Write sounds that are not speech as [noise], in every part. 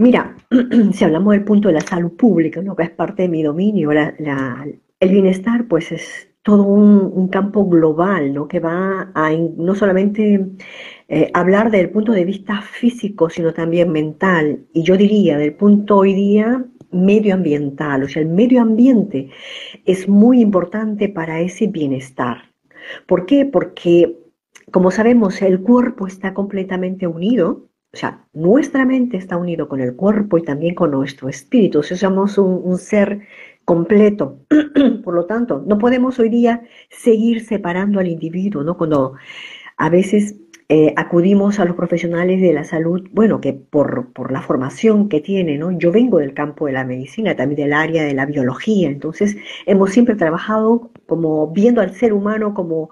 Mira, [clears throat] si hablamos del punto de la salud pública, ¿no? que es parte de mi dominio, el bienestar pues es todo un, campo global, ¿no? que va a no solamente eh, hablar del punto de vista físico, sino también mental, y yo diría del punto hoy día medioambiental, o sea, el medio ambiente es muy importante para ese bienestar. ¿Por qué? Porque, como sabemos, el cuerpo está completamente unido, o sea, nuestra mente está unido con el cuerpo y también con nuestro espíritu. O sea, somos un, ser completo. [clears throat] Por lo tanto, no podemos hoy día seguir separando al individuo, ¿no? Cuando a veces eh, acudimos a los profesionales de la salud, bueno, que por, por, la formación que tienen, ¿no? Yo vengo del campo de la medicina, también del área de la biología, entonces hemos siempre trabajado como viendo al ser humano como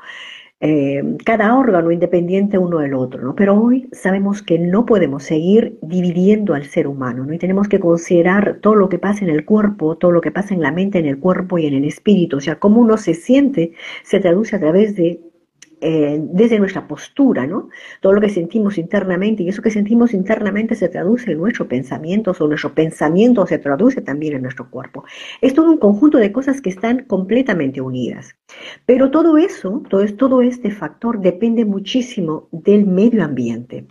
eh, cada órgano independiente uno del otro, ¿no? Pero hoy sabemos que no podemos seguir dividiendo al ser humano, ¿no? Y tenemos que considerar todo lo que pasa en el cuerpo, todo lo que pasa en la mente, en el cuerpo y en el espíritu, o sea, cómo uno se siente se traduce a través de eh, desde nuestra postura, ¿no? Todo lo que sentimos internamente y eso que sentimos internamente se traduce en nuestros pensamientos o nuestro pensamiento se traduce también en nuestro cuerpo. Es todo un conjunto de cosas que están completamente unidas. Pero todo eso, todo, todo este factor depende muchísimo del medio ambiente.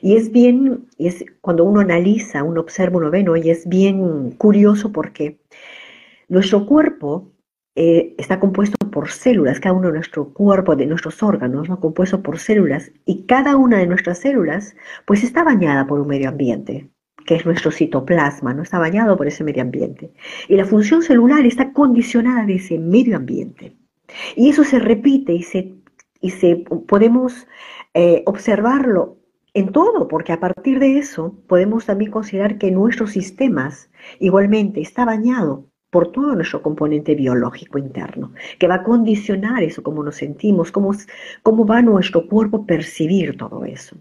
Y es bien, es, cuando uno analiza, uno observa, uno ve, ¿no? Y es bien curioso porque nuestro cuerpo eh, está compuesto por células, cada uno de nuestro cuerpo, de nuestros órganos, ¿no? compuesto por células, y cada una de nuestras células, pues está bañada por un medio ambiente, que es nuestro citoplasma, ¿no? Está bañado por ese medio ambiente. Y la función celular está condicionada de ese medio ambiente. Y eso se repite y se, y se podemos eh, observarlo en todo, porque a partir de eso podemos también considerar que nuestros sistemas igualmente está bañado por todo nuestro componente biológico interno, que va a condicionar eso, cómo nos sentimos, cómo, cómo va nuestro cuerpo a percibir todo eso.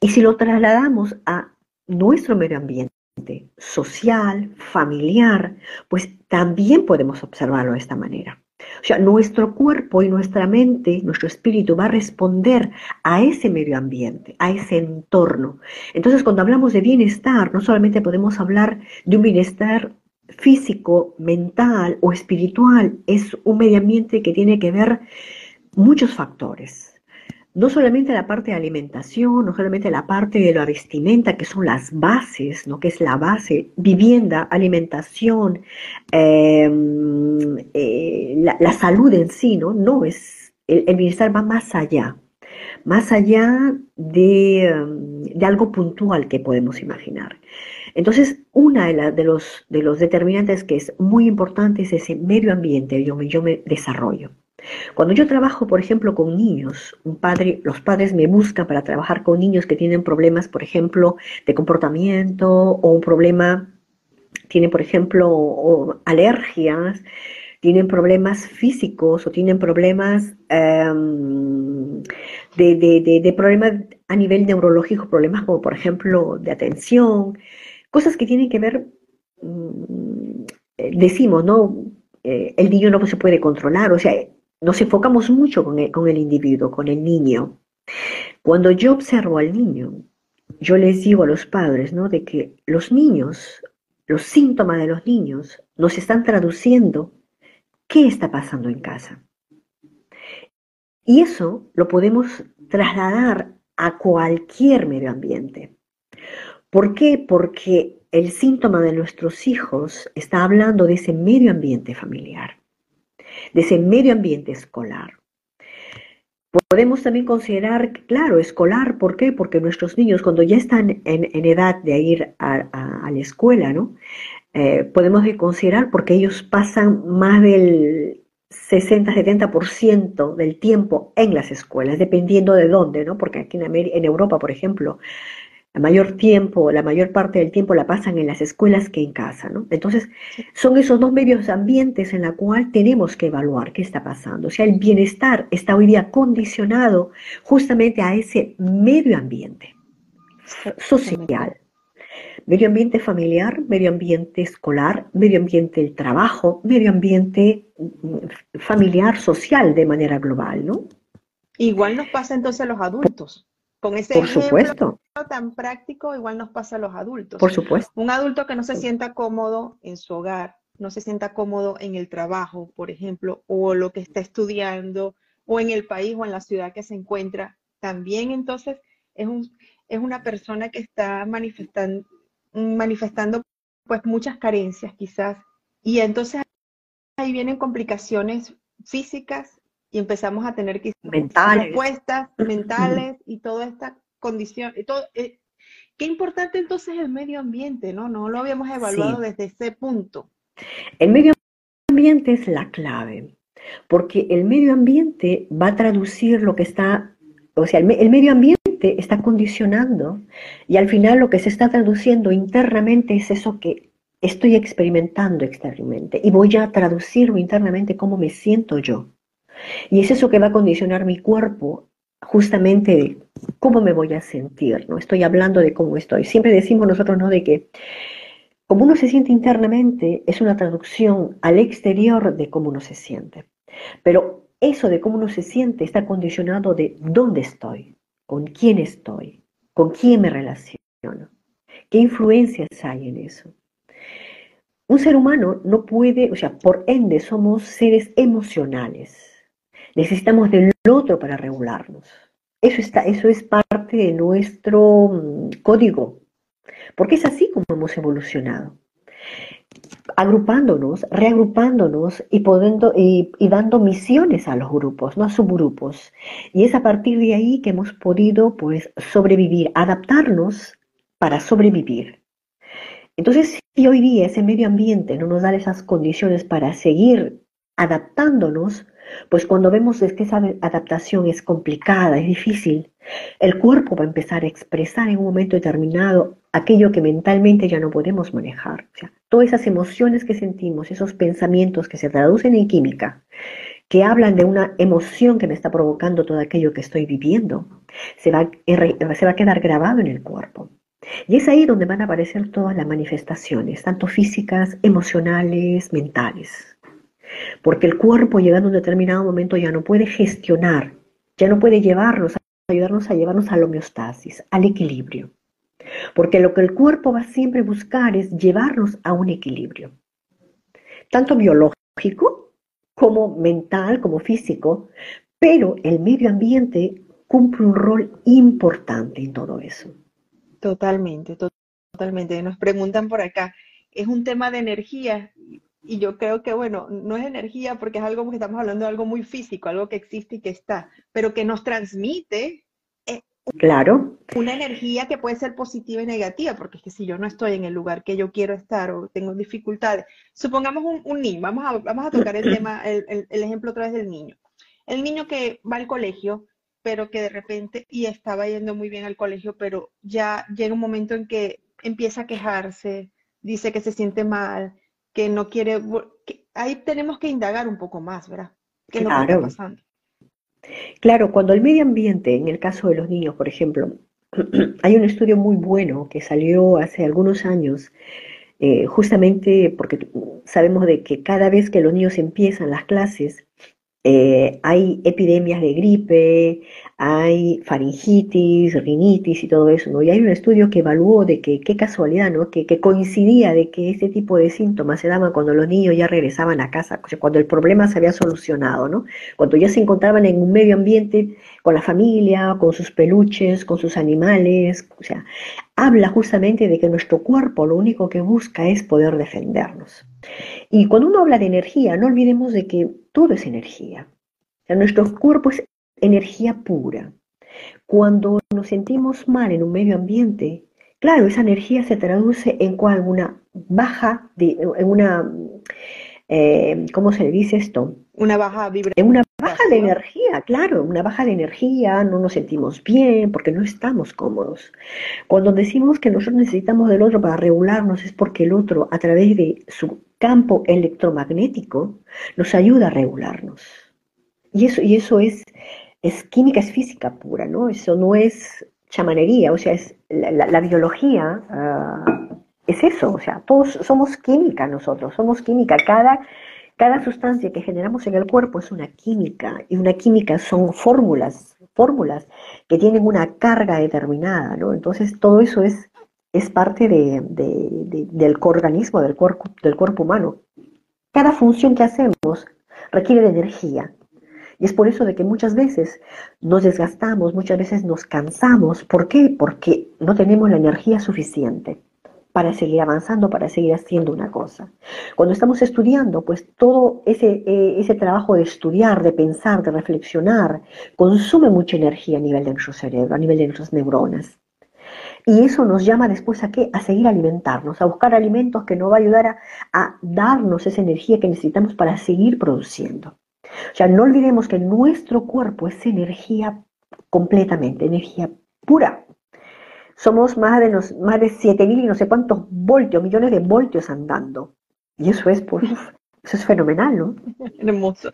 Y si lo trasladamos a nuestro medio ambiente, social, familiar, pues también podemos observarlo de esta manera. O sea, nuestro cuerpo y nuestra mente, nuestro espíritu va a responder a ese medio ambiente, a ese entorno. Entonces, cuando hablamos de bienestar, no solamente podemos hablar de un bienestar físico, mental o espiritual, es un medio ambiente que tiene que ver muchos factores. No solamente la parte de alimentación, no solamente la parte de la vestimenta, que son las bases, ¿no? que es la base, vivienda, alimentación, em, eh, la, salud en sí, ¿no? No es, el, bienestar va más allá, más allá de, em, de algo puntual que podemos imaginar. Entonces, una de, los, de los determinantes que es muy importante es ese medio ambiente donde yo me desarrollo. Cuando yo trabajo, por ejemplo, con niños, un padre, los padres me buscan para trabajar con niños que tienen problemas, por ejemplo, de comportamiento o un problema, tienen, por ejemplo, alergias, tienen problemas físicos o tienen problemas em, de, de problemas a nivel neurológico, problemas como, por ejemplo, de atención, Cosas que tienen que ver, mm, eh, decimos, ¿no? Eh, el niño no se puede controlar, o sea, nos enfocamos mucho con el, con el individuo, con el niño. Cuando yo observo al niño, yo les digo a los padres, ¿no? De que los niños, los síntomas de los niños nos están traduciendo qué está pasando en casa. Y eso lo podemos trasladar a cualquier medio ambiente. ¿Por qué? Porque el síntoma de nuestros hijos está hablando de ese medio ambiente familiar, de ese medio ambiente escolar. Podemos también considerar, claro, escolar, ¿por qué? Porque nuestros niños cuando ya están en, edad de ir a, la escuela, ¿no? Eh, podemos considerar porque ellos pasan más del 60-70% del tiempo en las escuelas, dependiendo de dónde, ¿no? Porque aquí en, en Europa, por ejemplo, la mayor tiempo, la mayor parte del tiempo la pasan en las escuelas que en casa, ¿no? Entonces, son esos dos medios ambientes en la cual tenemos que evaluar qué está pasando. O sea, el bienestar está hoy día condicionado justamente a ese medio ambiente social. Medio ambiente familiar, medio ambiente escolar, medio ambiente del trabajo, medio ambiente mm, familiar, social de manera global, ¿no? Igual nos pasa entonces a los adultos. Con ese Por supuesto. tan práctico, igual nos pasa a los adultos. Por supuesto. Un adulto que no se sienta cómodo en su hogar, no se sienta cómodo en el trabajo, por ejemplo, o lo que está estudiando, o en el país o en la ciudad que se encuentra, también entonces es, un, es una persona que está manifestando, manifestando pues muchas carencias quizás. Y entonces ahí vienen complicaciones físicas y empezamos a tener que mentales. respuestas mentales y toda esta condición. Y todo, eh, qué importante entonces el medio ambiente, ¿no? No lo habíamos evaluado desde ese punto. El medio ambiente es la clave, porque el medio ambiente va a traducir lo que está, o sea, el, el medio ambiente está condicionando y al final lo que se está traduciendo internamente es eso que estoy experimentando externamente y voy a traducirlo internamente cómo me siento yo. Y es eso que va a condicionar mi cuerpo justamente de cómo me voy a sentir, ¿no? Estoy hablando de cómo estoy. Siempre decimos nosotros, ¿no? De que como uno se siente internamente es una traducción al exterior de cómo uno se siente. Pero eso de cómo uno se siente está condicionado de dónde estoy, con quién estoy, con quién me relaciono, qué influencias hay en eso. Un ser humano no puede, o sea, por ende somos seres emocionales. Necesitamos del otro para regularnos. Eso, está, eso es parte de nuestro mm, código, porque es así como hemos evolucionado. Agrupándonos, reagrupándonos y, y, dando misiones a los grupos, no a subgrupos. Y es a partir de ahí que hemos podido pues, sobrevivir, adaptarnos para sobrevivir. Entonces, si hoy día ese medio ambiente no nos da esas condiciones para seguir adaptándonos, pues cuando vemos que esa adaptación es complicada, es difícil, el cuerpo va a empezar a expresar en un momento determinado aquello que mentalmente ya no podemos manejar. O todas esas emociones que sentimos, esos pensamientos que se traducen en química, que hablan de una emoción que me está provocando todo aquello que estoy viviendo, se va, se va a quedar grabado en el cuerpo. Y es ahí donde van a aparecer todas las manifestaciones, tanto físicas, emocionales, mentales porque el cuerpo llegando a un determinado momento ya no puede gestionar, ya no puede llevarnos, ayudarnos a llevarnos a la homeostasis, al equilibrio. Porque lo que el cuerpo va siempre a buscar es llevarnos a un equilibrio, tanto biológico como mental, como físico, pero el medio ambiente cumple un rol importante en todo eso. Totalmente, totalmente. Nos preguntan por acá, ¿es un tema de energía? Y yo creo que, bueno, no es energía porque es algo que estamos hablando de algo muy físico, algo que existe y que está, pero que nos transmite eh, claro. una energía que puede ser positiva y negativa, porque es que si yo no estoy en el lugar que yo quiero estar o tengo dificultades, supongamos un, niño, vamos a, vamos a tocar el [clears throat] tema, el, el ejemplo otra vez del niño. El niño que va al colegio, pero que de repente, y estaba yendo muy bien al colegio, pero ya llega un momento en que empieza a quejarse, dice que se siente mal, que no quiere, ahí tenemos que indagar un poco más, ¿verdad? ¿Qué claro. está pasando? Claro, cuando el medio ambiente, en el caso de los niños, por ejemplo, [clears throat] hay un estudio muy bueno que salió hace algunos años, eh, justamente porque sabemos de que cada vez que los niños empiezan las clases, eh, hay epidemias de gripe, hay faringitis, rinitis y todo eso, ¿no? Y hay un estudio que evaluó de que, qué casualidad, ¿no? Que, coincidía de que este tipo de síntomas se daban cuando los niños ya regresaban a casa, cuando el problema se había solucionado, ¿no? Cuando ya se encontraban en un medio ambiente con la familia, con sus peluches, con sus animales, o sea, habla justamente de que nuestro cuerpo lo único que busca es poder defendernos. Y cuando uno habla de energía, no olvidemos de que todo es energía. O sea, nuestro cuerpo es energía pura. Cuando nos sentimos mal en un medio ambiente, claro, esa energía se traduce en cual una baja, de, en una, eh, ¿cómo se le dice esto? Una baja vibración. En una baja de energía, claro, una baja de energía, no nos sentimos bien porque no estamos cómodos. Cuando decimos que nosotros necesitamos del otro para regularnos es porque el otro, a través de su campo electromagnético, nos ayuda a regularnos. Y eso, y eso es, es química, es física pura, ¿no? Eso no es chamanería, o sea, es la, biología ah, es eso, o sea, todos somos química nosotros, somos química. Cada, cada sustancia que generamos en el cuerpo es una química, y una química son fórmulas, fórmulas que tienen una carga determinada, ¿no? Entonces todo eso es, es parte de, del organismo, del cuerpo, del cuerpo humano. Cada función que hacemos requiere de energía, y es por eso de que muchas veces nos desgastamos, muchas veces nos cansamos. ¿Por qué? Porque no tenemos la energía suficiente para seguir avanzando, para seguir haciendo una cosa. Cuando estamos estudiando, pues todo ese, eh, ese trabajo de estudiar, de pensar, de reflexionar, consume mucha energía a nivel de nuestro cerebro, a nivel de nuestras neuronas. Y eso nos llama después a qué? A seguir alimentarnos, a buscar alimentos que nos va a ayudar a, a darnos esa energía que necesitamos para seguir produciendo. O sea, no olvidemos que nuestro cuerpo es energía completamente, energía pura. Somos más de, más de 7.000 y no sé cuántos voltios, millones de voltios andando. Y eso es, pues, [laughs] eso es fenomenal, ¿no? [laughs] Hermoso.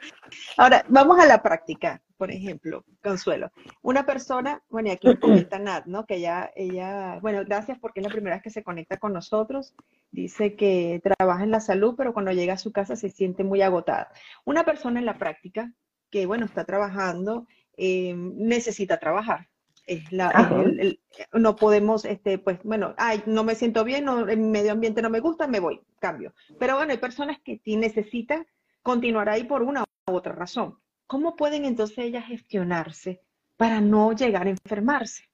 Ahora, vamos a la práctica por ejemplo, Consuelo, una persona, bueno, y aquí [clears throat] comenta Nat, ¿no? Que ella, ella, bueno, gracias porque es la primera vez que se conecta con nosotros. Dice que trabaja en la salud, pero cuando llega a su casa se siente muy agotada. Una persona en la práctica que, bueno, está trabajando, eh, necesita trabajar. Es la, no podemos, este, pues, bueno, ay, no me siento bien, no, el medio ambiente no me gusta, me voy, cambio. Pero bueno, hay personas que necesitan continuar ahí por una u otra razón. ¿cómo pueden entonces ellas gestionarse para no llegar a enfermarse?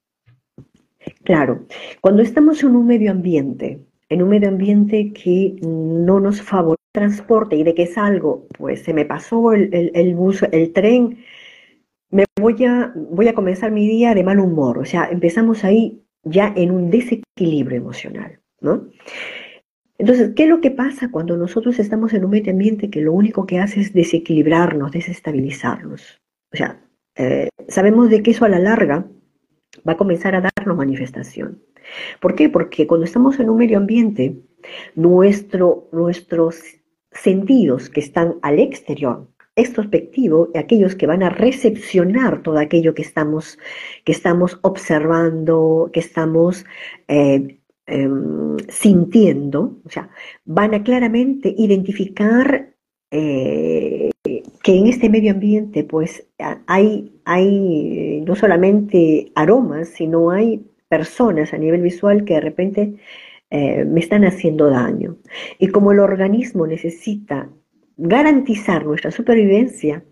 Claro, cuando estamos en un medio ambiente, en un medio ambiente que no nos favorece el transporte y de que es algo, pues se me pasó el, bus, el tren, me voy a, voy a comenzar mi día de mal humor, o sea, empezamos ahí ya en un desequilibrio emocional, ¿no? Entonces, ¿qué es lo que pasa cuando nosotros estamos en un medio ambiente que lo único que hace es desequilibrarnos, desestabilizarnos? O sea, eh, sabemos de que eso a la larga va a comenzar a darnos manifestación. ¿Por qué? Porque cuando estamos en un medio ambiente, nuestro, nuestros sentidos que están al exterior, extrospectivo, aquellos que van a recepcionar todo aquello que estamos, que estamos observando, que estamos eh, Em, sintiendo, o sea, van a claramente identificar eh, que en este medio ambiente pues hay, hay no solamente aromas, sino hay personas a nivel visual que de repente eh, me están haciendo daño. Y como el organismo necesita garantizar nuestra supervivencia,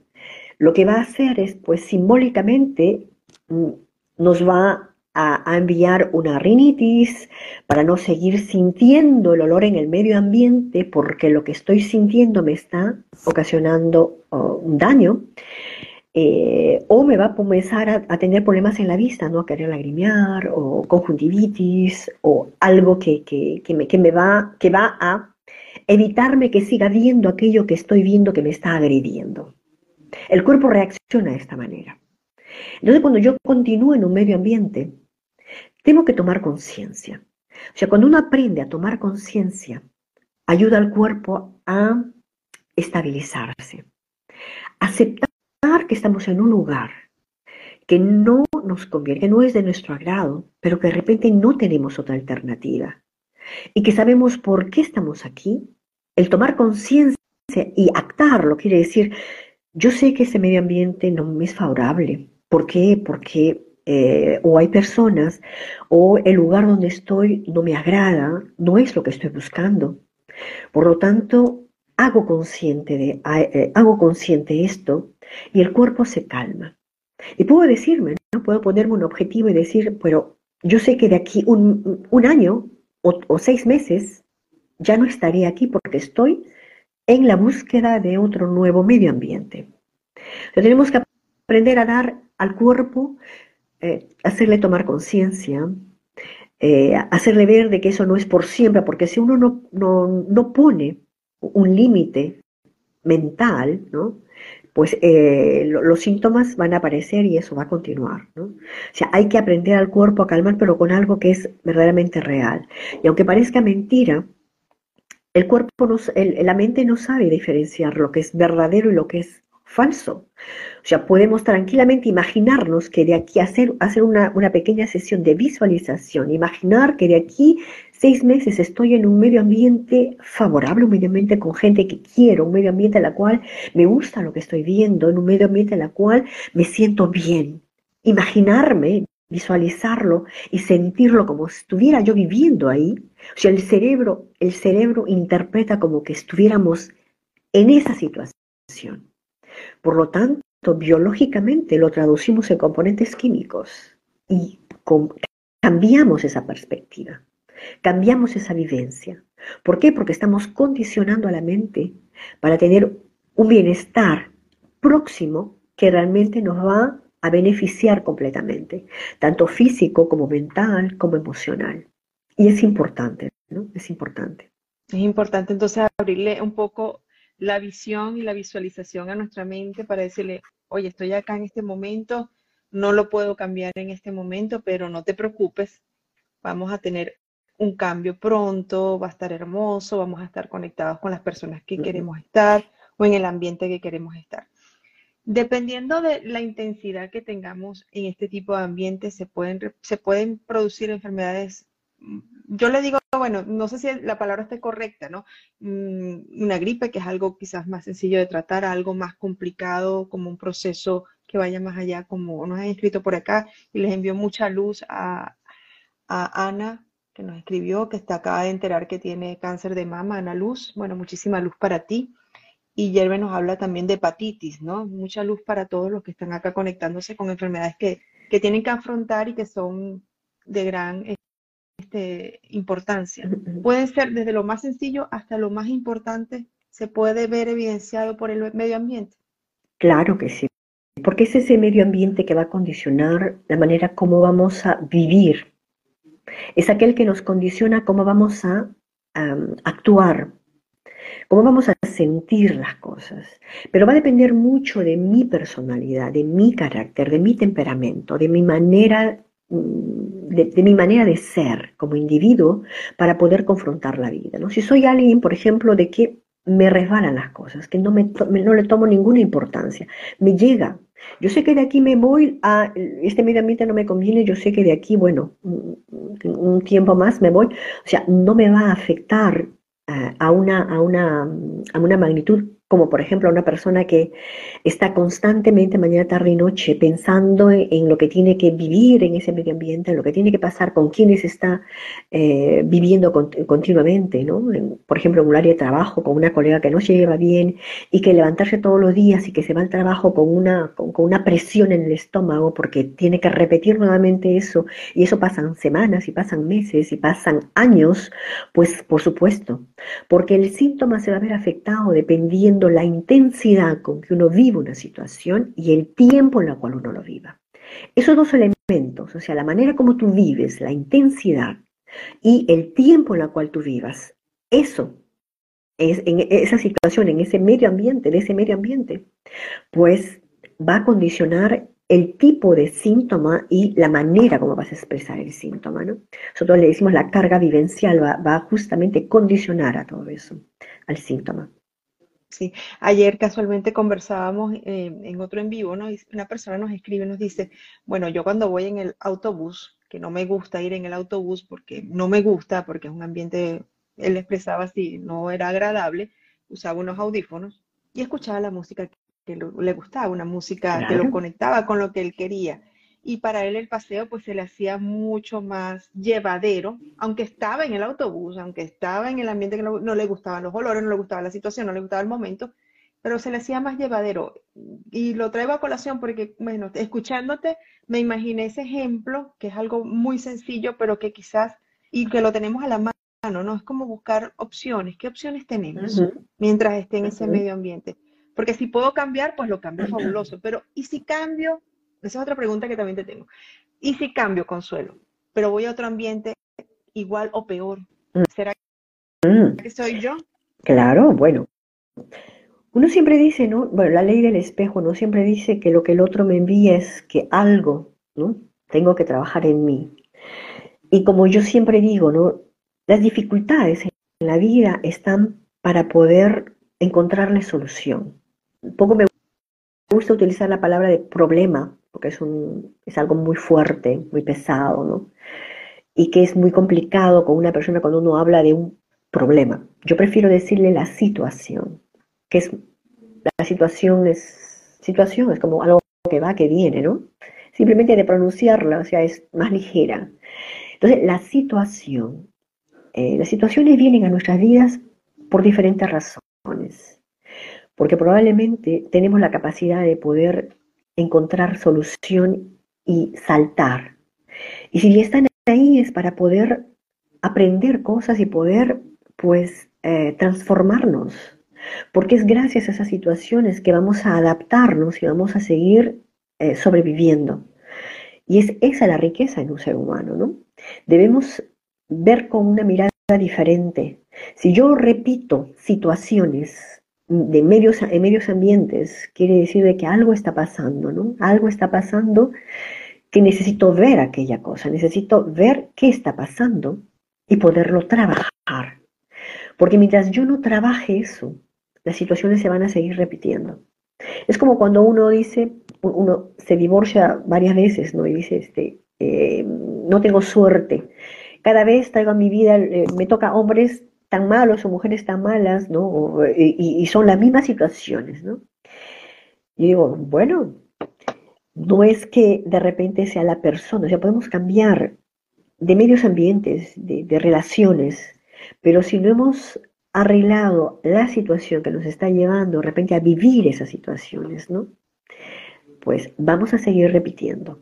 lo que va a hacer es pues simbólicamente mm, nos va a, enviar una rinitis, para no seguir sintiendo el olor en el medio ambiente, porque lo que estoy sintiendo me está ocasionando oh, un daño. Eh, o me va a comenzar a, tener problemas en la vista, ¿no? A querer lagrimear, o conjuntivitis, o algo que, me, que, me va, que va a evitarme que siga viendo aquello que estoy viendo que me está agrediendo. El cuerpo reacciona de esta manera. Entonces, cuando yo continúo en un medio ambiente tengo que tomar conciencia. O sea, cuando uno aprende a tomar conciencia, ayuda al cuerpo a estabilizarse. Aceptar que estamos en un lugar que no nos conviene, que no es de nuestro agrado, pero que de repente no tenemos otra alternativa. Y que sabemos por qué estamos aquí. El tomar conciencia y actarlo quiere decir, yo sé que ese medio ambiente no me es favorable. ¿Por qué? Porque eh, o hay personas, o el lugar donde estoy no me agrada, no es lo que estoy buscando. Por lo tanto, hago consciente de, eh, hago consciente esto y el cuerpo se calma. Y puedo decirme, ¿no? puedo ponerme un objetivo y decir, pero yo sé que de aquí un, año o, seis meses ya no estaré aquí porque estoy en la búsqueda de otro nuevo medio ambiente. tenemos que aprender a dar al cuerpo eh, hacerle tomar conciencia, eh, hacerle ver de que eso no es por siempre, porque si uno no, no, no pone un límite mental, ¿no? pues eh, los síntomas van a aparecer y eso va a continuar. O sea, hay que aprender al cuerpo a calmar, pero con algo que es verdaderamente real. Y aunque parezca mentira, el cuerpo, no, la mente no sabe diferenciar lo que es verdadero y lo que es falso. O sea, podemos tranquilamente imaginarnos que de aquí hacer, hacer una, una pequeña sesión de visualización, imaginar que de aquí seis meses estoy en un medio ambiente favorable, un medio ambiente con gente que quiero, un medio ambiente en el cual me gusta lo que estoy viendo, en un medio ambiente en el cual me siento bien. Imaginarme, visualizarlo y sentirlo como si estuviera yo viviendo ahí. O sea, el cerebro, el cerebro interpreta como que estuviéramos en esa situación. Por lo tanto, biológicamente lo traducimos en componentes químicos y cambiamos esa perspectiva. Cambiamos esa vivencia. ¿Por qué? Porque estamos condicionando a la mente para tener un bienestar próximo que realmente nos va a beneficiar completamente, tanto físico como mental, como emocional. Y es importante, ¿no? Es importante. Es importante entonces abrirle un poco la visión y la visualización a nuestra mente para decirle, oye, estoy acá en este momento, no lo puedo cambiar en este momento, pero no te preocupes, vamos a tener un cambio pronto, va a estar hermoso, vamos a estar conectados con las personas que queremos estar o en el ambiente que queremos estar. Dependiendo de la intensidad que tengamos en este tipo de ambientes, se pueden, se pueden producir enfermedades. Mm, yo le digo, bueno, no sé si la palabra esté correcta, ¿no? Mm, una gripe, que es algo quizás más sencillo de tratar, algo más complicado, como un proceso que vaya más allá, como nos han escrito por acá, y les envió mucha luz a, a Ana que nos escribió, que está acaba de enterar que tiene cáncer de mama, Ana Luz. Bueno, muchísima luz para ti. Y Yerbe nos habla también de hepatitis, ¿no? Mucha luz para todos los que están acá conectándose con enfermedades que, que tienen que afrontar y que son de gran este, importancia. Pueden ser desde lo más sencillo hasta lo más importante, se puede ver evidenciado por el medio ambiente. Claro que sí, porque es ese medio ambiente que va a condicionar la manera como vamos a vivir es aquel que nos condiciona cómo vamos a actuar, cómo vamos a sentir las cosas. Pero va a depender mucho de mi personalidad, de mi carácter, de mi temperamento, de mi manera mm, de, mi manera de ser como individuo para poder confrontar la vida. ¿no? Si soy alguien, por ejemplo, de que me resbalan las cosas, que no, me, no le tomo ninguna importancia, me llega yo sé que de aquí me voy a, este medio ambiente no me conviene, yo sé que de aquí, bueno, un tiempo más me voy, o sea, no me va a afectar a, una, a, una, a una magnitud como por ejemplo una persona que está constantemente mañana, tarde y noche pensando en, lo que tiene que vivir en ese medio ambiente, en lo que tiene que pasar, con quienes está eh, viviendo continuamente, ¿no? por ejemplo, en un área de trabajo, con una colega que no se lleva bien y que levantarse todos los días y que se va al trabajo con una, con, una presión en el estómago porque tiene que repetir nuevamente eso y eso pasan semanas y pasan meses y pasan años, pues por supuesto, porque el síntoma se va a ver afectado dependiendo la intensidad con que uno vive una situación y el tiempo en el cual uno lo viva. Esos dos elementos, o sea, la manera como tú vives, la intensidad y el tiempo en el cual tú vivas, eso es en esa situación, en ese medio ambiente, de ese medio ambiente, pues va a condicionar el tipo de síntoma y la manera como vas a expresar el síntoma. ¿no? Nosotros le decimos la carga vivencial, va, va justamente a condicionar a todo eso, al síntoma. Sí, ayer casualmente conversábamos eh, en otro en vivo, ¿no? una persona nos escribe y nos dice, bueno, yo cuando voy en el autobús, que no me gusta ir en el autobús porque no me gusta, porque es un ambiente, él expresaba así, no era agradable, usaba unos audífonos y escuchaba la música que le gustaba, una música que lo conectaba con lo que él quería y para él el paseo pues se le hacía mucho más llevadero, aunque estaba en el autobús, aunque estaba en el ambiente que no, le gustaban los olores, no le gustaba la situación, no le gustaba el momento, pero se le hacía más llevadero. Y lo traigo a colación porque, bueno, escuchándote, me imaginé ese ejemplo, que es algo muy sencillo, pero que quizás, y que lo tenemos a la mano, ¿no? Es como buscar opciones. ¿Qué opciones tenemos mientras esté en ese medio ambiente? Porque si puedo cambiar, pues lo cambio fabuloso, pero ¿y si cambio? Esa es otra pregunta que también te tengo. ¿Y si cambio, Consuelo, pero voy a otro ambiente igual o peor? Mm. ¿Será mm. que soy yo? Claro, bueno. uno siempre dice, ¿no? Bueno, la ley del espejo, ¿no? Siempre dice que lo que el otro me envía es que algo, ¿no? Tengo que trabajar en mí. Y como yo siempre digo, ¿no? Las dificultades en la vida están para poder encontrarle solución. Un poco me gusta utilizar la palabra de problema, porque es, un, es algo muy fuerte, muy pesado, ¿no? Y que es muy complicado con una persona cuando uno habla de un problema. Yo prefiero decirle la situación, que es, la situación es, situación es como algo que va, que viene, ¿no? Simplemente de pronunciarla, o sea, es más ligera. Entonces, la situación, eh, las situaciones vienen a nuestras vidas por diferentes razones, porque probablemente tenemos la capacidad de poder encontrar solución y saltar. Y si están ahí es para poder aprender cosas y poder, pues, eh, transformarnos, porque es gracias a esas situaciones que vamos a adaptarnos y vamos a seguir eh, sobreviviendo. Y es esa la riqueza en un ser humano, ¿no? Debemos ver con una mirada diferente. Si yo repito situaciones de medios, en medios ambientes, quiere decir de que algo está pasando, ¿no? Algo está pasando que necesito ver aquella cosa, necesito ver qué está pasando y poderlo trabajar. Porque mientras yo no trabaje eso, las situaciones se van a seguir repitiendo. Es como cuando uno dice, uno se divorcia varias veces, ¿no? Y dice, este, eh, no tengo suerte. Cada vez traigo a mi vida, eh, me toca hombres tan malos o mujeres tan malas, ¿no? y, son las mismas situaciones, ¿no? Y digo, bueno, no es que de repente sea la persona, o sea, podemos cambiar de medios ambientes, de, de relaciones, pero si no hemos arreglado la situación que nos está llevando de repente a vivir esas situaciones, ¿no? Pues vamos a seguir repitiendo.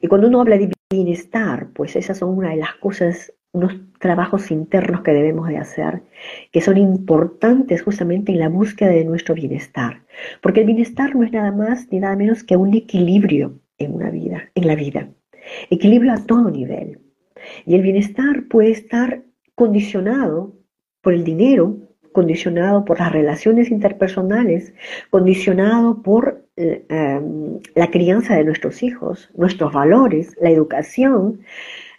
Y cuando uno habla de bienestar, pues esas son una de las cosas, unos trabajos internos que debemos de hacer, que son importantes justamente en la búsqueda de nuestro bienestar. Porque el bienestar no es nada más ni nada menos que un equilibrio en una vida, en la vida. Equilibrio a todo nivel. Y el bienestar puede estar condicionado por el dinero, condicionado por las relaciones interpersonales, condicionado por eh, em, la crianza de nuestros hijos, nuestros valores, la educación,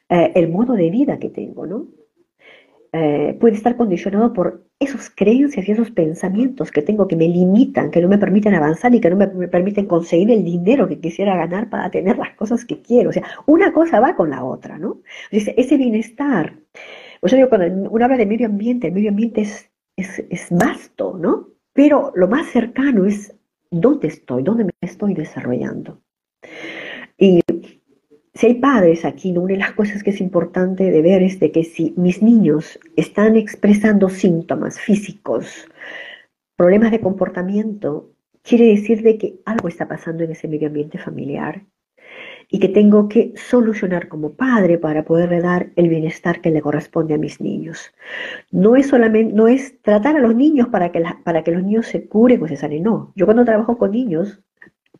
eh, el modo de vida que tengo, ¿no? Eh, puede estar condicionado por esos creencias y esos pensamientos que tengo que me limitan, que no me permiten avanzar y que no me, permiten conseguir el dinero que quisiera ganar para tener las cosas que quiero. O sea, una cosa va con la otra, ¿no? ese bienestar. O sea, cuando uno habla de medio ambiente, el medio ambiente es es, vasto, ¿no? Pero lo más cercano es dónde estoy, dónde me estoy desarrollando. Si hay padres aquí, ¿no? una de las cosas que es importante de ver es de que si mis niños están expresando síntomas físicos, problemas de comportamiento, quiere decir de que algo está pasando en ese medio ambiente familiar y que tengo que solucionar como padre para poderle dar el bienestar que le corresponde a mis niños. No es solamente, no es tratar a los niños para que, para que los niños se curen o se salen, no. Yo cuando trabajo con niños,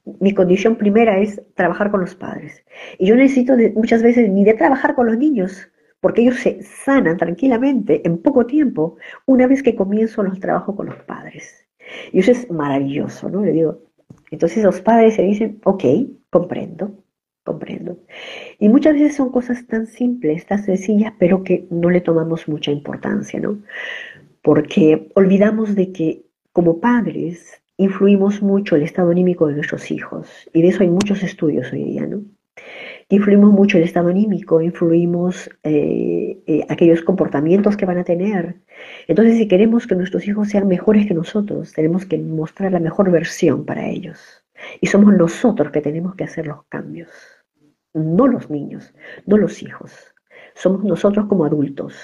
mi condición primera es trabajar con los padres. Y yo necesito muchas veces ni de trabajar con los niños, porque ellos se sanan tranquilamente en poco tiempo una vez que comienzo los trabajos con los padres. Y eso es maravilloso, ¿no? Le digo, entonces los padres se dicen, ok, comprendo, comprendo. Y muchas veces son cosas tan simples, tan sencillas, pero que no le tomamos mucha importancia, ¿no? Porque olvidamos de que como padres influimos mucho el estado anímico de nuestros hijos. Y de eso hay muchos estudios hoy día, ¿no? Influimos mucho el estado anímico, influimos eh, eh, aquellos comportamientos que van a tener. Entonces, si queremos que nuestros hijos sean mejores que nosotros, tenemos que mostrar la mejor versión para ellos. Y somos nosotros que tenemos que hacer los cambios no los niños, no los hijos. Somos nosotros como adultos,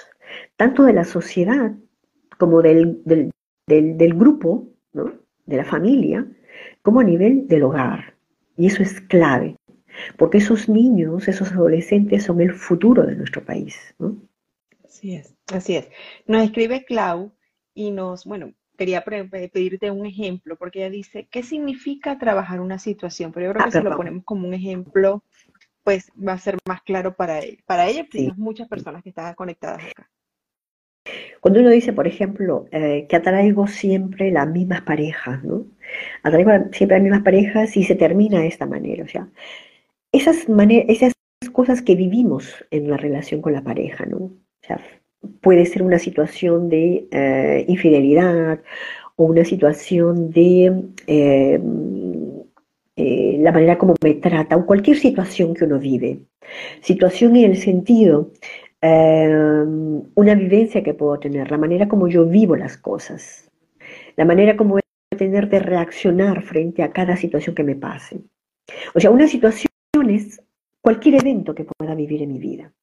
tanto de la sociedad como del, del, grupo, de la familia, como a nivel del hogar. Y eso es clave, porque esos niños, esos adolescentes son el futuro de nuestro país. Así es, así es. Nos escribe Clau y nos, bueno, quería pedirte un ejemplo, porque ella dice, ¿qué significa trabajar una situación? Pero yo creo ah, que si lo ponemos como un ejemplo pues va a ser más claro para ella. Para ella, muchas personas que están conectadas acá. Cuando uno dice, por ejemplo, eh, que atraigo siempre las mismas parejas, ¿no? Atraigo siempre las mismas parejas y se termina de esta manera. O sea, esas, cosas que vivimos en la relación con la pareja, ¿no? O sea, puede ser una situación de eh, infidelidad o una situación de eh, la manera como me trata o cualquier situación que uno vive. Situación en el sentido Em, una vivencia que puedo tener, la manera como yo vivo las cosas, la manera como voy a tener de reaccionar frente a cada situación que me pase. O sea, una situación es cualquier evento que pueda vivir en mi vida.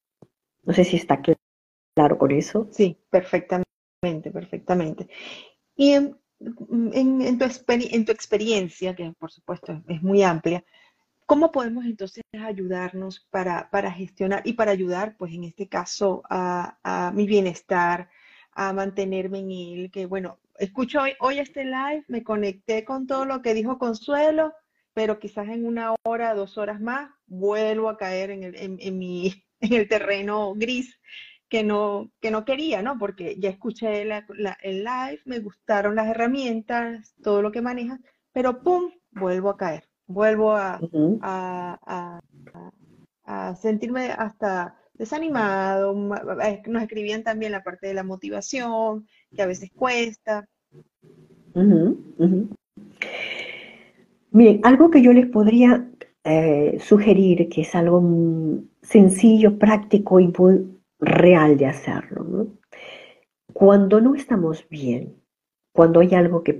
No sé si está claro con eso. Sí, perfectamente, perfectamente. Y en, tu, en tu experiencia, que por supuesto es muy amplia, ¿Cómo podemos entonces ayudarnos para, gestionar y para ayudar, pues en este caso, a, mi bienestar, a mantenerme en él? Que bueno, escucho hoy, hoy este live, me conecté con todo lo que dijo Consuelo, pero quizás en una hora, dos horas más, vuelvo a caer en el, en, mi, [laughs] en el terreno gris que no, que no quería, ¿no? Porque ya escuché el live, me gustaron las herramientas, todo lo que maneja, pero ¡pum! vuelvo a caer vuelvo a, sentirme hasta desanimado. Nos escribían también la parte de la motivación, que a veces cuesta. Miren, algo que yo les podría eh, sugerir, que es algo sencillo, práctico y muy real de hacerlo. Cuando no estamos bien, cuando hay algo que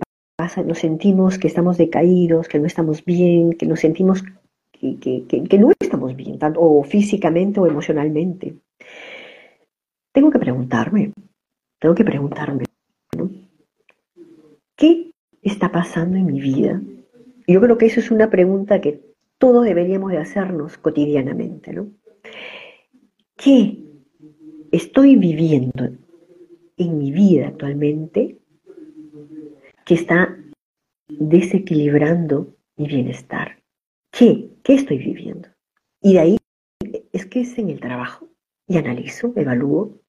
nos sentimos que estamos decaídos, que no estamos bien, que nos sentimos que, no estamos bien, tanto o físicamente o emocionalmente. Tengo que preguntarme, tengo que preguntarme, ¿qué está pasando en mi vida? Yo creo que eso es una pregunta que todos deberíamos de hacernos cotidianamente, ¿no? ¿Qué estoy viviendo en mi vida actualmente que está desequilibrando mi bienestar. ¿Qué? ¿Qué estoy viviendo? Y de ahí es que es en el trabajo y analizo, evalúo.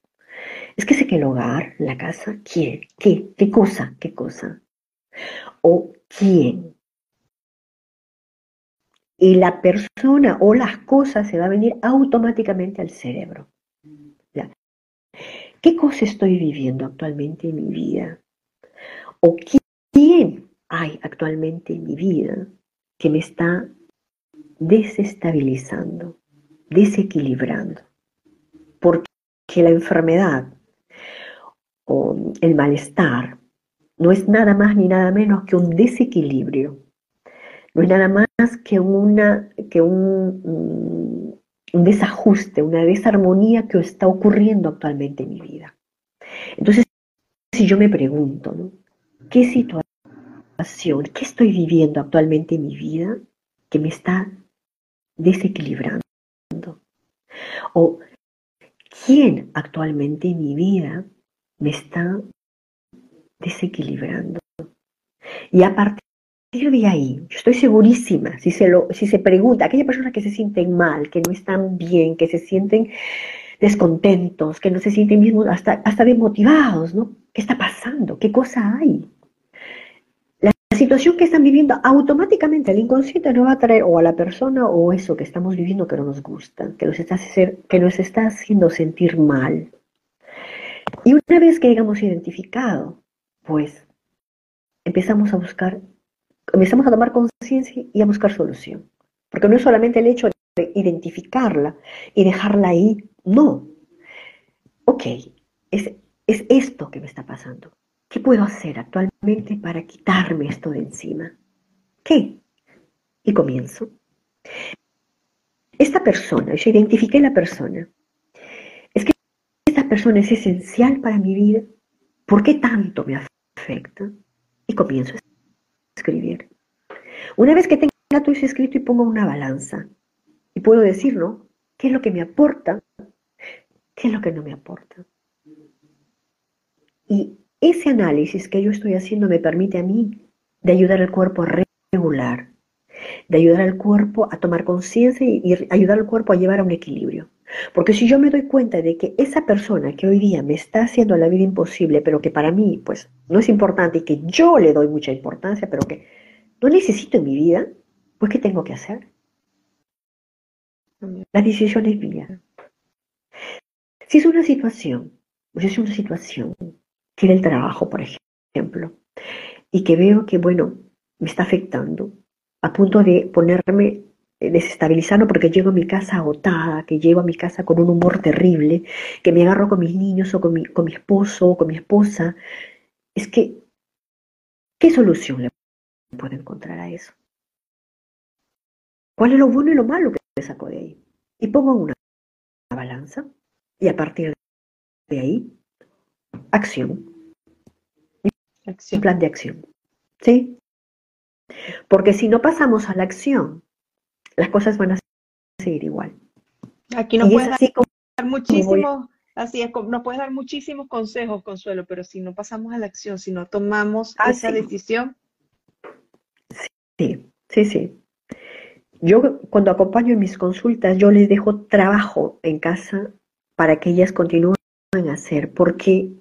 Es que sé que el hogar, la casa, ¿quién? ¿Qué? ¿Qué cosa? ¿Qué cosa? ¿O quién? Y la persona o las cosas se va a venir automáticamente al cerebro. ¿Qué cosa estoy viviendo actualmente en mi vida? ¿O? ¿Quién hay actualmente en mi vida que me está desestabilizando, desequilibrando? Porque la enfermedad o el malestar no es nada más ni nada menos que un desequilibrio. No es nada más que, una, que un, un desajuste, una desarmonía que está ocurriendo actualmente en mi vida. Entonces, si yo me pregunto, ¿no? ¿Qué situación ¿Qué estoy viviendo actualmente en mi vida que me está desequilibrando? ¿O quién actualmente en mi vida me está desequilibrando? Y a partir de ahí, yo estoy segurísima, si se, lo, si se pregunta, aquellas personas que se sienten mal, que no están bien, que se sienten descontentos, que no se sienten mismos hasta, hasta desmotivados, ¿no? ¿Qué está pasando? ¿Qué cosa hay? Situación que están viviendo, automáticamente el inconsciente nos va a traer o a la persona o eso que estamos viviendo que no nos gusta, que nos está, que nos está haciendo sentir mal. Y una vez que hayamos identificado, pues empezamos a buscar, empezamos a tomar conciencia y a buscar solución. Porque no es solamente el hecho de identificarla y dejarla ahí, no. Ok, es, es esto que me está pasando. ¿Qué puedo hacer actualmente para quitarme esto de encima? ¿Qué? Y comienzo. Esta persona, yo identifiqué la persona. Es que esta persona es esencial para mi vida. ¿Por qué tanto me afecta? Y comienzo a escribir. Una vez que tenga todo eso escrito y pongo una balanza, y puedo decir, ¿no? ¿Qué es lo que me aporta? ¿Qué es lo que no me aporta? Y ese análisis que yo estoy haciendo me permite a mí de ayudar al cuerpo a regular, de ayudar al cuerpo a tomar conciencia y, ayudar al cuerpo a llevar a un equilibrio. Porque si yo me doy cuenta de que esa persona que hoy día me está haciendo la vida imposible, pero que para mí pues no es importante y que yo le doy mucha importancia, pero que no necesito en mi vida, pues ¿qué tengo que hacer? La decisión es mía. Si es una situación, pues es una situación que el trabajo, por ejemplo, y que veo que, bueno, me está afectando, a punto de ponerme desestabilizando porque llego a mi casa agotada, que llego a mi casa con un humor terrible, que me agarro con mis niños o con mi, esposo o con mi esposa, es que, ¿qué solución le puedo encontrar a eso? ¿Cuál es lo bueno y lo malo que saco de ahí? Y pongo una balanza y a partir de ahí, acción. Un plan de acción. ¿Sí? Porque si no pasamos a la acción, las cosas van a seguir igual. Aquí no puedes dar muchísimos, así es, no puedes dar muchísimos consejos, Consuelo, pero si no pasamos a la acción, si no tomamos ah, esa decisión. Sí, sí, sí. Yo cuando acompaño en mis consultas, yo les dejo trabajo en casa para que ellas continúen a hacer, porque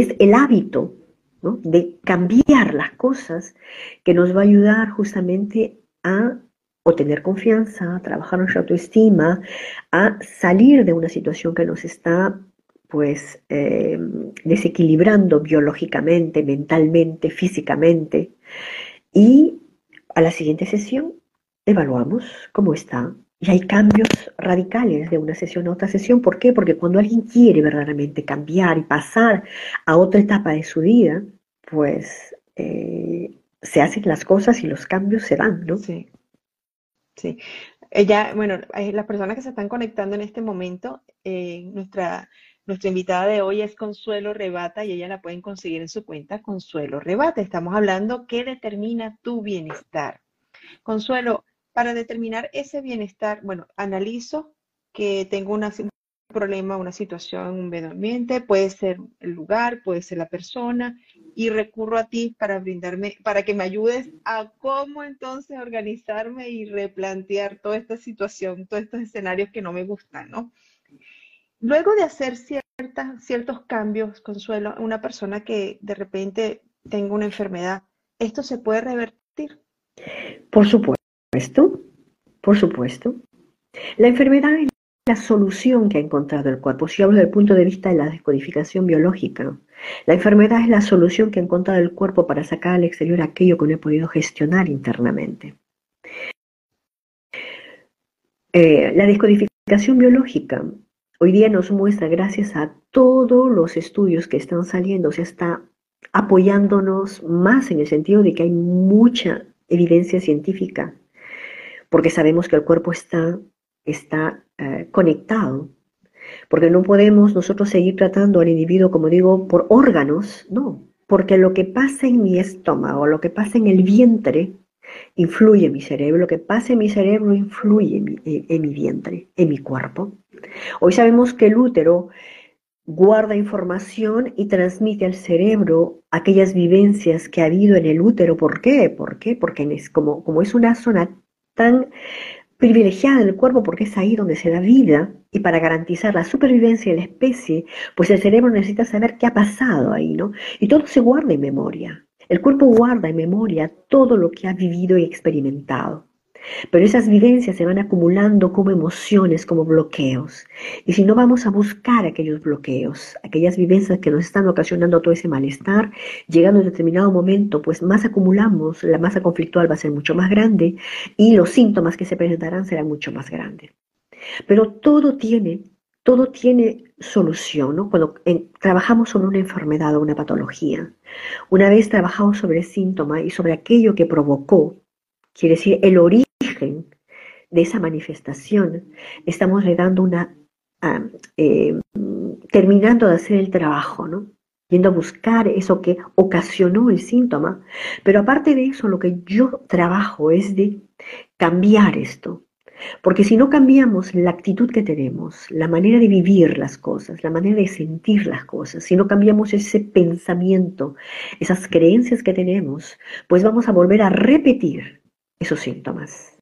es el hábito de cambiar las cosas que nos va a ayudar justamente a obtener confianza, a trabajar nuestra autoestima, a salir de una situación que nos está pues eh, desequilibrando biológicamente, mentalmente, físicamente. Y a la siguiente sesión evaluamos cómo está y hay cambios radicales de una sesión a otra sesión. ¿Por qué? Porque cuando alguien quiere verdaderamente cambiar y pasar a otra etapa de su vida, pues eh, se hacen las cosas y los cambios se dan, ¿no? Sí. Sí. Ella, bueno, las personas que se están conectando en este momento, eh, nuestra, nuestra invitada de hoy es Consuelo Rebata y ella la pueden conseguir en su cuenta Consuelo Rebata. Estamos hablando qué determina tu bienestar. Consuelo, para determinar ese bienestar, bueno, analizo que tengo un problema, una situación, un medio ambiente, puede ser el lugar, puede ser la persona, y recurro a ti para brindarme, para que me ayudes a cómo entonces organizarme y replantear toda esta situación, todos estos escenarios que no me gustan, ¿no? Luego de hacer ciertas, ciertos cambios, Consuelo, una persona que de repente tenga una enfermedad, ¿esto se puede revertir? Por supuesto por supuesto. La enfermedad es la solución que ha encontrado el cuerpo. Si hablo desde el punto de vista de la descodificación biológica, la enfermedad es la solución que ha encontrado el cuerpo para sacar al exterior aquello que no he podido gestionar internamente. Eh, la descodificación biológica hoy día nos muestra, gracias a todos los estudios que están saliendo, se está apoyándonos más en el sentido de que hay mucha evidencia científica porque sabemos que el cuerpo está, está eh, conectado, porque no podemos nosotros seguir tratando al individuo, como digo, por órganos, no, porque lo que pasa en mi estómago, lo que pasa en el vientre, influye en mi cerebro, lo que pasa en mi cerebro influye en mi, en mi vientre, en mi cuerpo. Hoy sabemos que el útero guarda información y transmite al cerebro aquellas vivencias que ha habido en el útero. ¿Por qué? ¿Por qué? Porque es como, como es una zona tan privilegiada del cuerpo porque es ahí donde se da vida y para garantizar la supervivencia de la especie, pues el cerebro necesita saber qué ha pasado ahí, ¿no? Y todo se guarda en memoria. El cuerpo guarda en memoria todo lo que ha vivido y experimentado. Pero esas vivencias se van acumulando como emociones, como bloqueos. Y si no vamos a buscar aquellos bloqueos, aquellas vivencias que nos están ocasionando todo ese malestar, llegando a un determinado momento, pues más acumulamos, la masa conflictual va a ser mucho más grande y los síntomas que se presentarán serán mucho más grandes. Pero todo tiene, todo tiene solución, ¿no? Cuando trabajamos sobre una enfermedad o una patología, una vez trabajamos sobre el síntoma y sobre aquello que provocó, quiere decir el origen, de esa manifestación, estamos dando una, ah, eh, terminando de hacer el trabajo, ¿no? Yendo a buscar eso que ocasionó el síntoma. Pero aparte de eso, lo que yo trabajo es de cambiar esto. Porque si no cambiamos la actitud que tenemos, la manera de vivir las cosas, la manera de sentir las cosas, si no cambiamos ese pensamiento, esas creencias que tenemos, pues vamos a volver a repetir esos síntomas.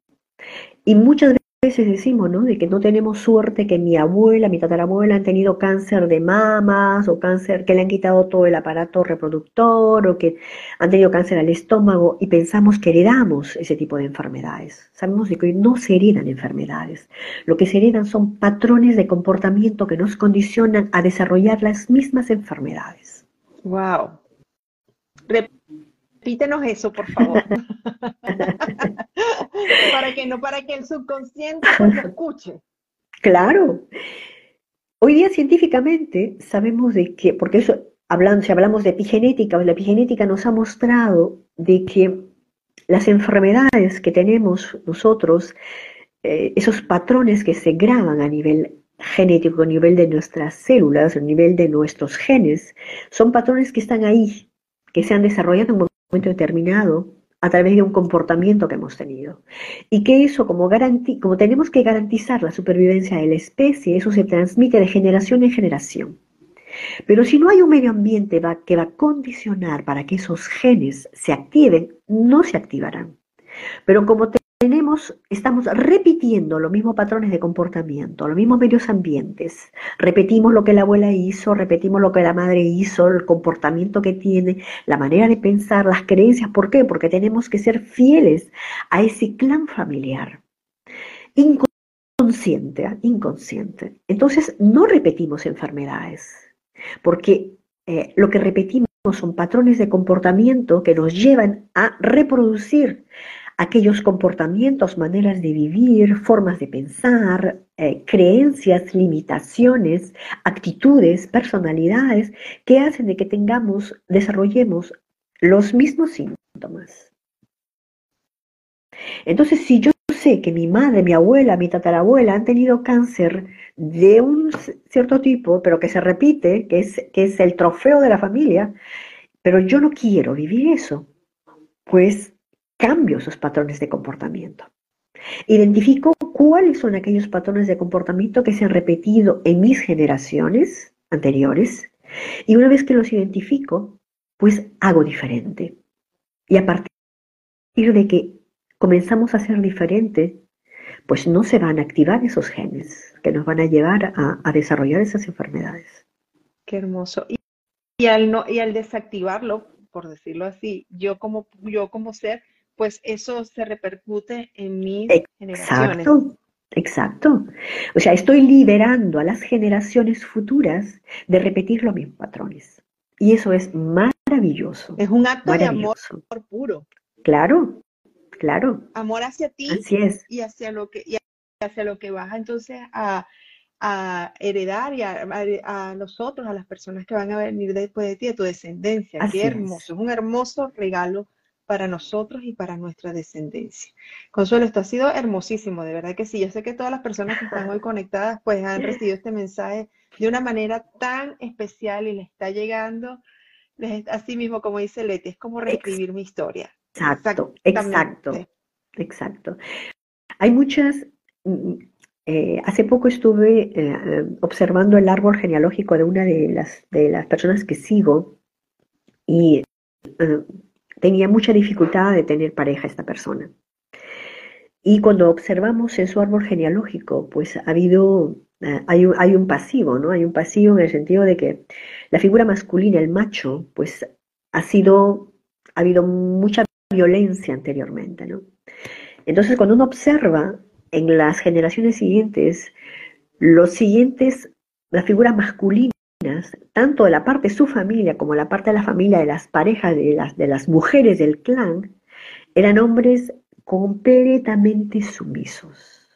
Y muchas veces decimos, ¿no? De que no tenemos suerte, que mi abuela, mi tatarabuela han tenido cáncer de mamas o cáncer, que le han quitado todo el aparato reproductor o que han tenido cáncer al estómago y pensamos que heredamos ese tipo de enfermedades. Sabemos de que no se heredan enfermedades. Lo que se heredan son patrones de comportamiento que nos condicionan a desarrollar las mismas enfermedades. Wow. Repítenos eso, por favor. [laughs] para que no, para que el subconsciente pues, lo escuche. Claro. Hoy día científicamente sabemos de que, porque eso, hablando, si hablamos de epigenética, la epigenética nos ha mostrado de que las enfermedades que tenemos nosotros, eh, esos patrones que se graban a nivel genético, a nivel de nuestras células, a nivel de nuestros genes, son patrones que están ahí, que se han desarrollado en momento determinado a través de un comportamiento que hemos tenido. Y que eso, como, como tenemos que garantizar la supervivencia de la especie, eso se transmite de generación en generación. Pero si no hay un medio ambiente que va a condicionar para que esos genes se activen, no se activarán. Pero como tenemos, estamos repitiendo los mismos patrones de comportamiento, los mismos medios ambientes. Repetimos lo que la abuela hizo, repetimos lo que la madre hizo, el comportamiento que tiene, la manera de pensar, las creencias. ¿Por qué? Porque tenemos que ser fieles a ese clan familiar. Inconsciente, ¿ah? inconsciente. Entonces, no repetimos enfermedades, porque eh, lo que repetimos son patrones de comportamiento que nos llevan a reproducir aquellos comportamientos, maneras de vivir, formas de pensar, eh, creencias, limitaciones, actitudes, personalidades que hacen de que tengamos, desarrollemos los mismos síntomas. Entonces, si yo sé que mi madre, mi abuela, mi tatarabuela han tenido cáncer de un cierto tipo, pero que se repite, que es, que es el trofeo de la familia, pero yo no quiero vivir eso, pues cambio esos patrones de comportamiento. Identifico cuáles son aquellos patrones de comportamiento que se han repetido en mis generaciones anteriores y una vez que los identifico, pues hago diferente. Y a partir de que comenzamos a ser diferente, pues no se van a activar esos genes que nos van a llevar a, desarrollar esas enfermedades. Qué hermoso. Y, al no, y al desactivarlo, por decirlo así, yo como, yo como ser pues eso se repercute en mis generaciones. Exacto, exacto. O sea, estoy liberando a las generaciones futuras de repetir los mismos patrones. Y eso es maravilloso. Es un acto de amor puro. Claro, claro. Amor hacia ti Así es. y hacia lo que y hacia lo que vas entonces a, heredar y a, nosotros, a las personas que van a venir después de ti, a tu descendencia. Qué hermoso, es un hermoso regalo para nosotros y para nuestra descendencia. Consuelo, esto ha sido hermosísimo, de verdad que sí. Yo sé que todas las personas que están hoy conectadas pues han recibido este mensaje de una manera tan especial y le está llegando, así mismo como dice Leti, es como reescribir mi historia. Exacto, exacto, exacto. Hay muchas, mm, eh, hace poco estuve eh, observando el árbol genealógico de una de las, de las personas que sigo y eh, tenía mucha dificultad de tener pareja esta persona. Y cuando observamos en su árbol genealógico, pues ha habido, eh, hay, un, hay, un, pasivo, ¿no? Hay un pasivo en el sentido de que la figura masculina, el macho, pues ha sido, ha habido mucha violencia anteriormente, ¿no? Entonces, cuando uno observa en las generaciones siguientes, los siguientes, la figura masculina tanto de la parte de su familia como la parte de la familia de las parejas de las, mujeres del clan, eran hombres completamente sumisos.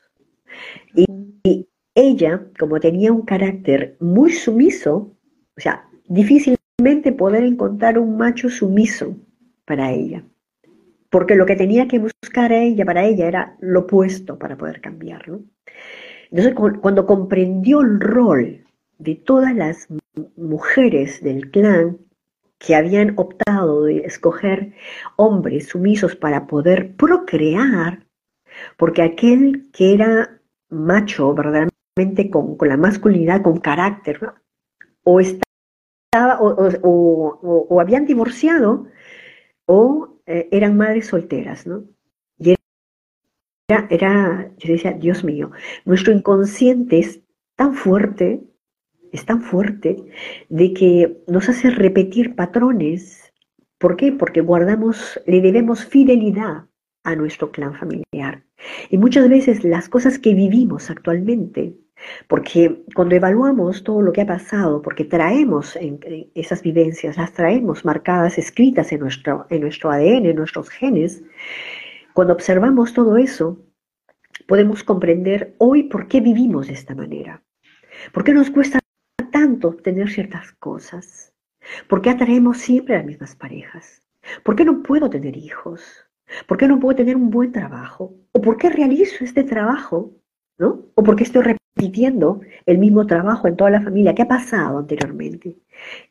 Y, y, ella, como tenía un carácter muy sumiso, o sea, difícilmente poder encontrar un macho sumiso para ella. Porque lo que tenía que buscar a ella, para ella, era lo opuesto para poder cambiarlo. Entonces, cuando comprendió el rol de todas las mujeres del clan que habían optado de escoger hombres sumisos para poder procrear, porque aquel que era macho, verdaderamente con, la masculinidad, con carácter, o estaba, o, habían divorciado, o eh, eran madres solteras, ¿no? era, yo decía, Dios mío, nuestro inconsciente es tan fuerte, es tan fuerte, de que nos hace repetir patrones. ¿Por qué? Porque guardamos, le debemos fidelidad a nuestro clan familiar. Y muchas veces las cosas que vivimos actualmente, porque cuando evaluamos todo lo que ha pasado, porque traemos esas vivencias, las traemos marcadas, escritas en nuestro, en nuestro ADN, en nuestros genes, cuando observamos todo eso, podemos comprender hoy por qué vivimos de esta manera. ¿Por qué nos cuesta tanto tener ciertas cosas? ¿Por qué atraemos siempre a las mismas parejas? ¿Por qué no puedo tener hijos? ¿Por qué no puedo tener un buen trabajo? ¿O por qué realizo este trabajo? ¿No? ¿O por qué estoy repitiendo el mismo trabajo en toda la familia? ¿Qué ha pasado anteriormente?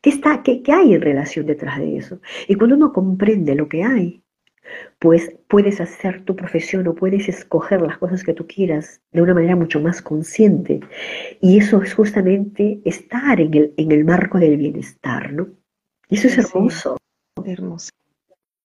¿Qué, está, qué, qué hay en relación detrás de eso? Y cuando uno comprende lo que hay, pues puedes hacer tu profesión o puedes escoger las cosas que tú quieras de una manera mucho más consciente. Y eso es justamente estar en el, en el marco del bienestar, ¿no? Y eso es hermoso. hermoso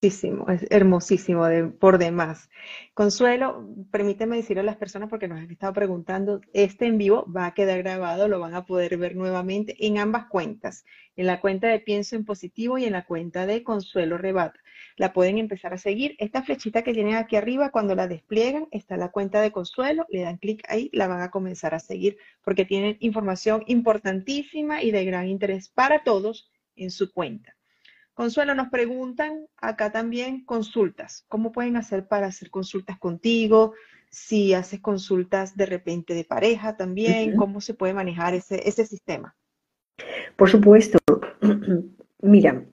es hermosísimo por demás. Consuelo, permíteme decirle a las personas porque nos han estado preguntando, este en vivo va a quedar grabado, lo van a poder ver nuevamente en ambas cuentas, en la cuenta de Pienso en Positivo y en la cuenta de Consuelo Rebata. La pueden empezar a seguir. Esta flechita que tienen aquí arriba, cuando la despliegan, está la cuenta de Consuelo, le dan clic ahí, la van a comenzar a seguir porque tienen información importantísima y de gran interés para todos en su cuenta. Consuelo, nos preguntan acá también consultas. ¿Cómo pueden hacer para hacer consultas contigo? Si haces consultas de repente de pareja también, ¿cómo se puede manejar ese, ese sistema? Por supuesto. [clears throat] Mira,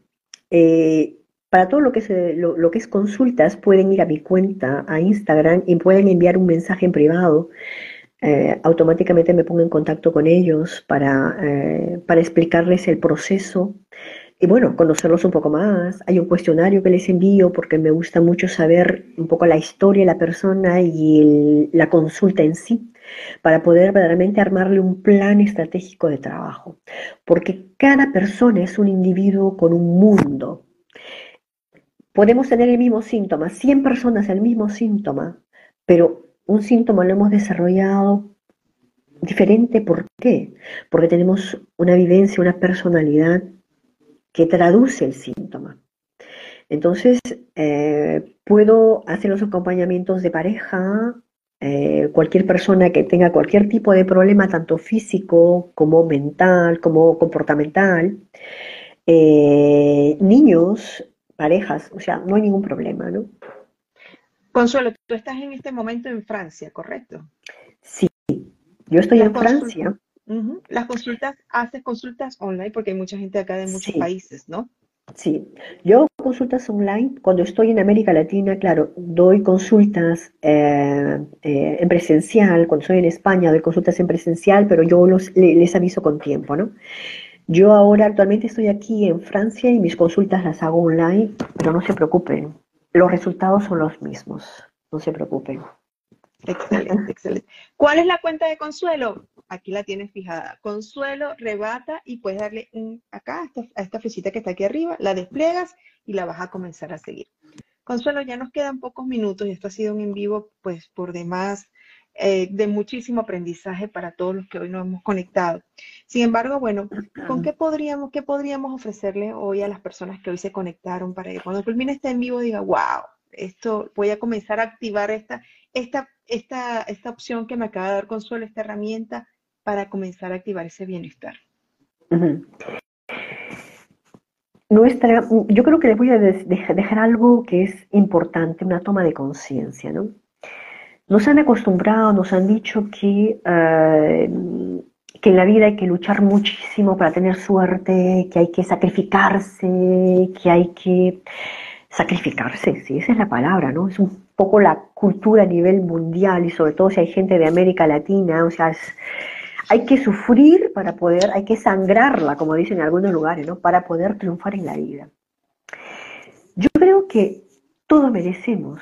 eh, para todo lo que, es, lo, que es consultas, pueden ir a mi cuenta, a Instagram, y pueden enviar un mensaje en privado. Eh, automáticamente me pongo en contacto con ellos para, eh, para explicarles el proceso y bueno, conocerlos un poco más. Hay un cuestionario que les envío porque me gusta mucho saber un poco la historia de la persona y la consulta en sí para poder verdaderamente armarle un plan estratégico de trabajo. Porque cada persona es un individuo con un mundo. Podemos tener el mismo síntoma, 100 personas el mismo síntoma, pero un síntoma lo hemos desarrollado diferente. ¿Por qué? Porque tenemos una vivencia, una personalidad que traduce el síntoma. Entonces, eh, puedo hacer los acompañamientos de pareja, eh, cualquier persona que tenga cualquier tipo de problema, tanto físico como mental, como comportamental, eh, niños, parejas, o sea, no hay ningún problema, ¿no? Consuelo, tú estás en este momento en Francia, ¿correcto? Sí, yo estoy en Francia. Las consultas, haces consultas online porque hay mucha gente acá de muchos países, ¿no? Sí, yo consultas online, cuando estoy en América Latina, claro, doy consultas eh, eh, en presencial, cuando estoy en España doy consultas en presencial, pero yo los, les aviso con tiempo, ¿no? Yo ahora actualmente estoy aquí en Francia y mis consultas las hago online, pero no se preocupen, los resultados son los mismos, no se preocupen. Excelente, excelente. ¿Cuál es la cuenta de Consuelo? Aquí la tienes fijada. Consuelo, rebata y puedes darle un, acá a esta, flechita que está aquí arriba, la despliegas y la vas a comenzar a seguir. Consuelo, ya nos quedan pocos minutos y esto ha sido un en vivo, pues por demás, eh, de muchísimo aprendizaje para todos los que hoy nos hemos conectado. Sin embargo, bueno, ¿con qué podríamos, qué podríamos ofrecerle hoy a las personas que hoy se conectaron para que cuando termine este en vivo diga, wow, esto voy a comenzar a activar esta, esta esta, esta opción que me acaba de dar Consuelo, esta herramienta para comenzar a activar ese bienestar? Nuestra, yo creo que les voy a dejar algo que es importante, una toma de conciencia, ¿no? Nos han acostumbrado, nos han dicho que, eh, que en la vida hay que luchar muchísimo para tener suerte, que hay que sacrificarse, que hay que sacrificarse, sí, esa es la palabra, ¿no? Es un poco la cultura a nivel mundial y sobre todo si hay gente de América Latina, o sea, hay que sufrir para poder, hay que sangrarla, como dicen en algunos lugares, ¿no? Para poder triunfar en la vida. Yo creo que todos merecemos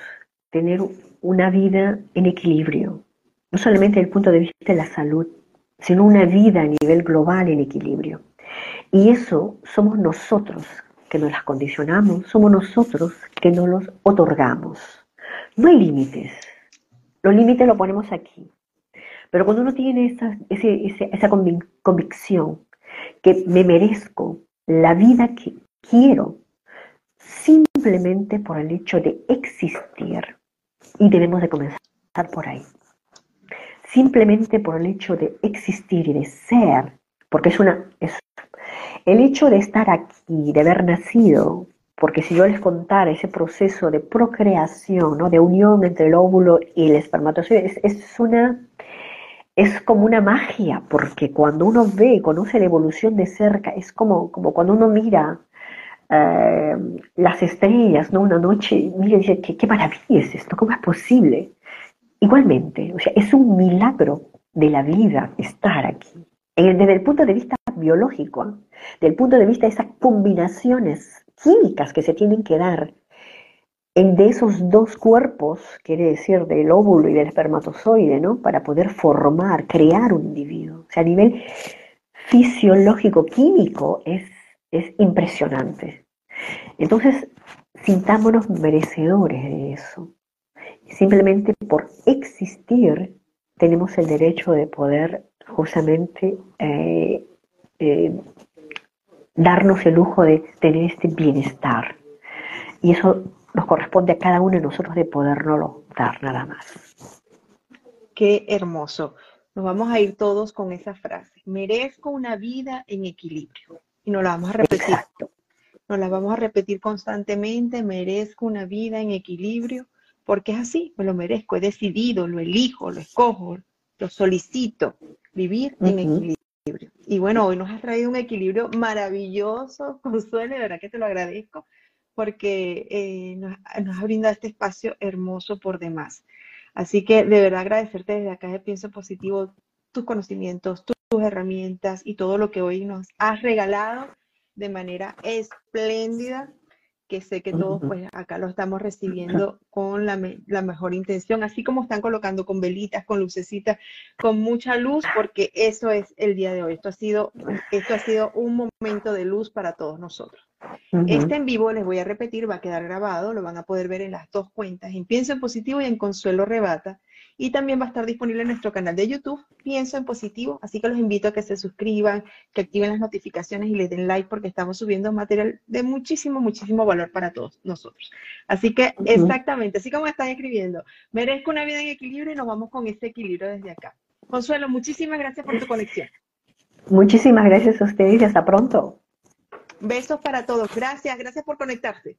tener una vida en equilibrio, no solamente desde el punto de vista de la salud, sino una vida a nivel global en equilibrio. Y eso somos nosotros que nos las condicionamos, somos nosotros que nos los otorgamos. No hay límites. Los límites los ponemos aquí. Pero cuando uno tiene esa, esa convicción que me merezco la vida que quiero, simplemente por el hecho de existir, y debemos de comenzar por ahí, simplemente por el hecho de existir y de ser, porque es una, es, el hecho de estar aquí, de haber nacido, porque si yo les contara ese proceso de procreación, ¿no? de unión entre el óvulo y el espermatozoide, es, una, es como una magia, porque cuando uno ve y conoce la evolución de cerca, es como, como cuando uno mira eh, las estrellas, ¿no? Una noche, mira dice, ¿qué, qué maravilla es esto, ¿cómo es posible? Igualmente, o sea, es un milagro de la vida estar aquí. Desde el punto de vista biológico, desde el punto de vista de esas combinaciones químicas que se tienen que dar de esos dos cuerpos, quiere decir del óvulo y del espermatozoide, ¿no? Para poder formar, crear un individuo. O sea, a nivel fisiológico, químico, es, es impresionante. Entonces, sintámonos merecedores de eso. Simplemente por existir tenemos el derecho de poder justamente eh, eh, darnos el lujo de tener este bienestar. Y eso nos corresponde a cada uno de nosotros de podernoslo dar nada más. Qué hermoso. Nos vamos a ir todos con esa frase. Merezco una vida en equilibrio. Y nos la vamos a repetir. Nos la vamos a repetir constantemente. Merezco una vida en equilibrio. Porque es así, me lo merezco. He decidido, lo elijo, lo escojo, lo solicito. Vivir en equilibrio. Y bueno, hoy nos has traído un equilibrio maravilloso, [laughs] Consuelo, de verdad que te lo agradezco, porque eh, nos, nos has brindado este espacio hermoso por demás. Así que de verdad agradecerte desde acá de Pienso Positivo tus conocimientos, tus, herramientas y todo lo que hoy nos has regalado de manera espléndida que sé que todos pues acá lo estamos recibiendo con la, mejor intención, así como están colocando con velitas, con lucecitas, con mucha luz, porque eso es el día de hoy. Esto ha sido, esto ha sido un momento de luz para todos nosotros. Este en vivo, les voy a repetir, va a quedar grabado, lo van a poder ver en las dos cuentas, en Pienso en Positivo y en Consuelo Rebata. Y también va a estar disponible en nuestro canal de YouTube, Pienso en Positivo. Así que los invito a que se suscriban, que activen las notificaciones y le den like porque estamos subiendo material de muchísimo, muchísimo valor para todos nosotros. Así que exactamente, así como están escribiendo, merezco una vida en equilibrio y nos vamos con ese equilibrio desde acá. Consuelo, muchísimas gracias por tu conexión. Muchísimas gracias a ustedes y hasta pronto. Besos para todos. Gracias, gracias por conectarse.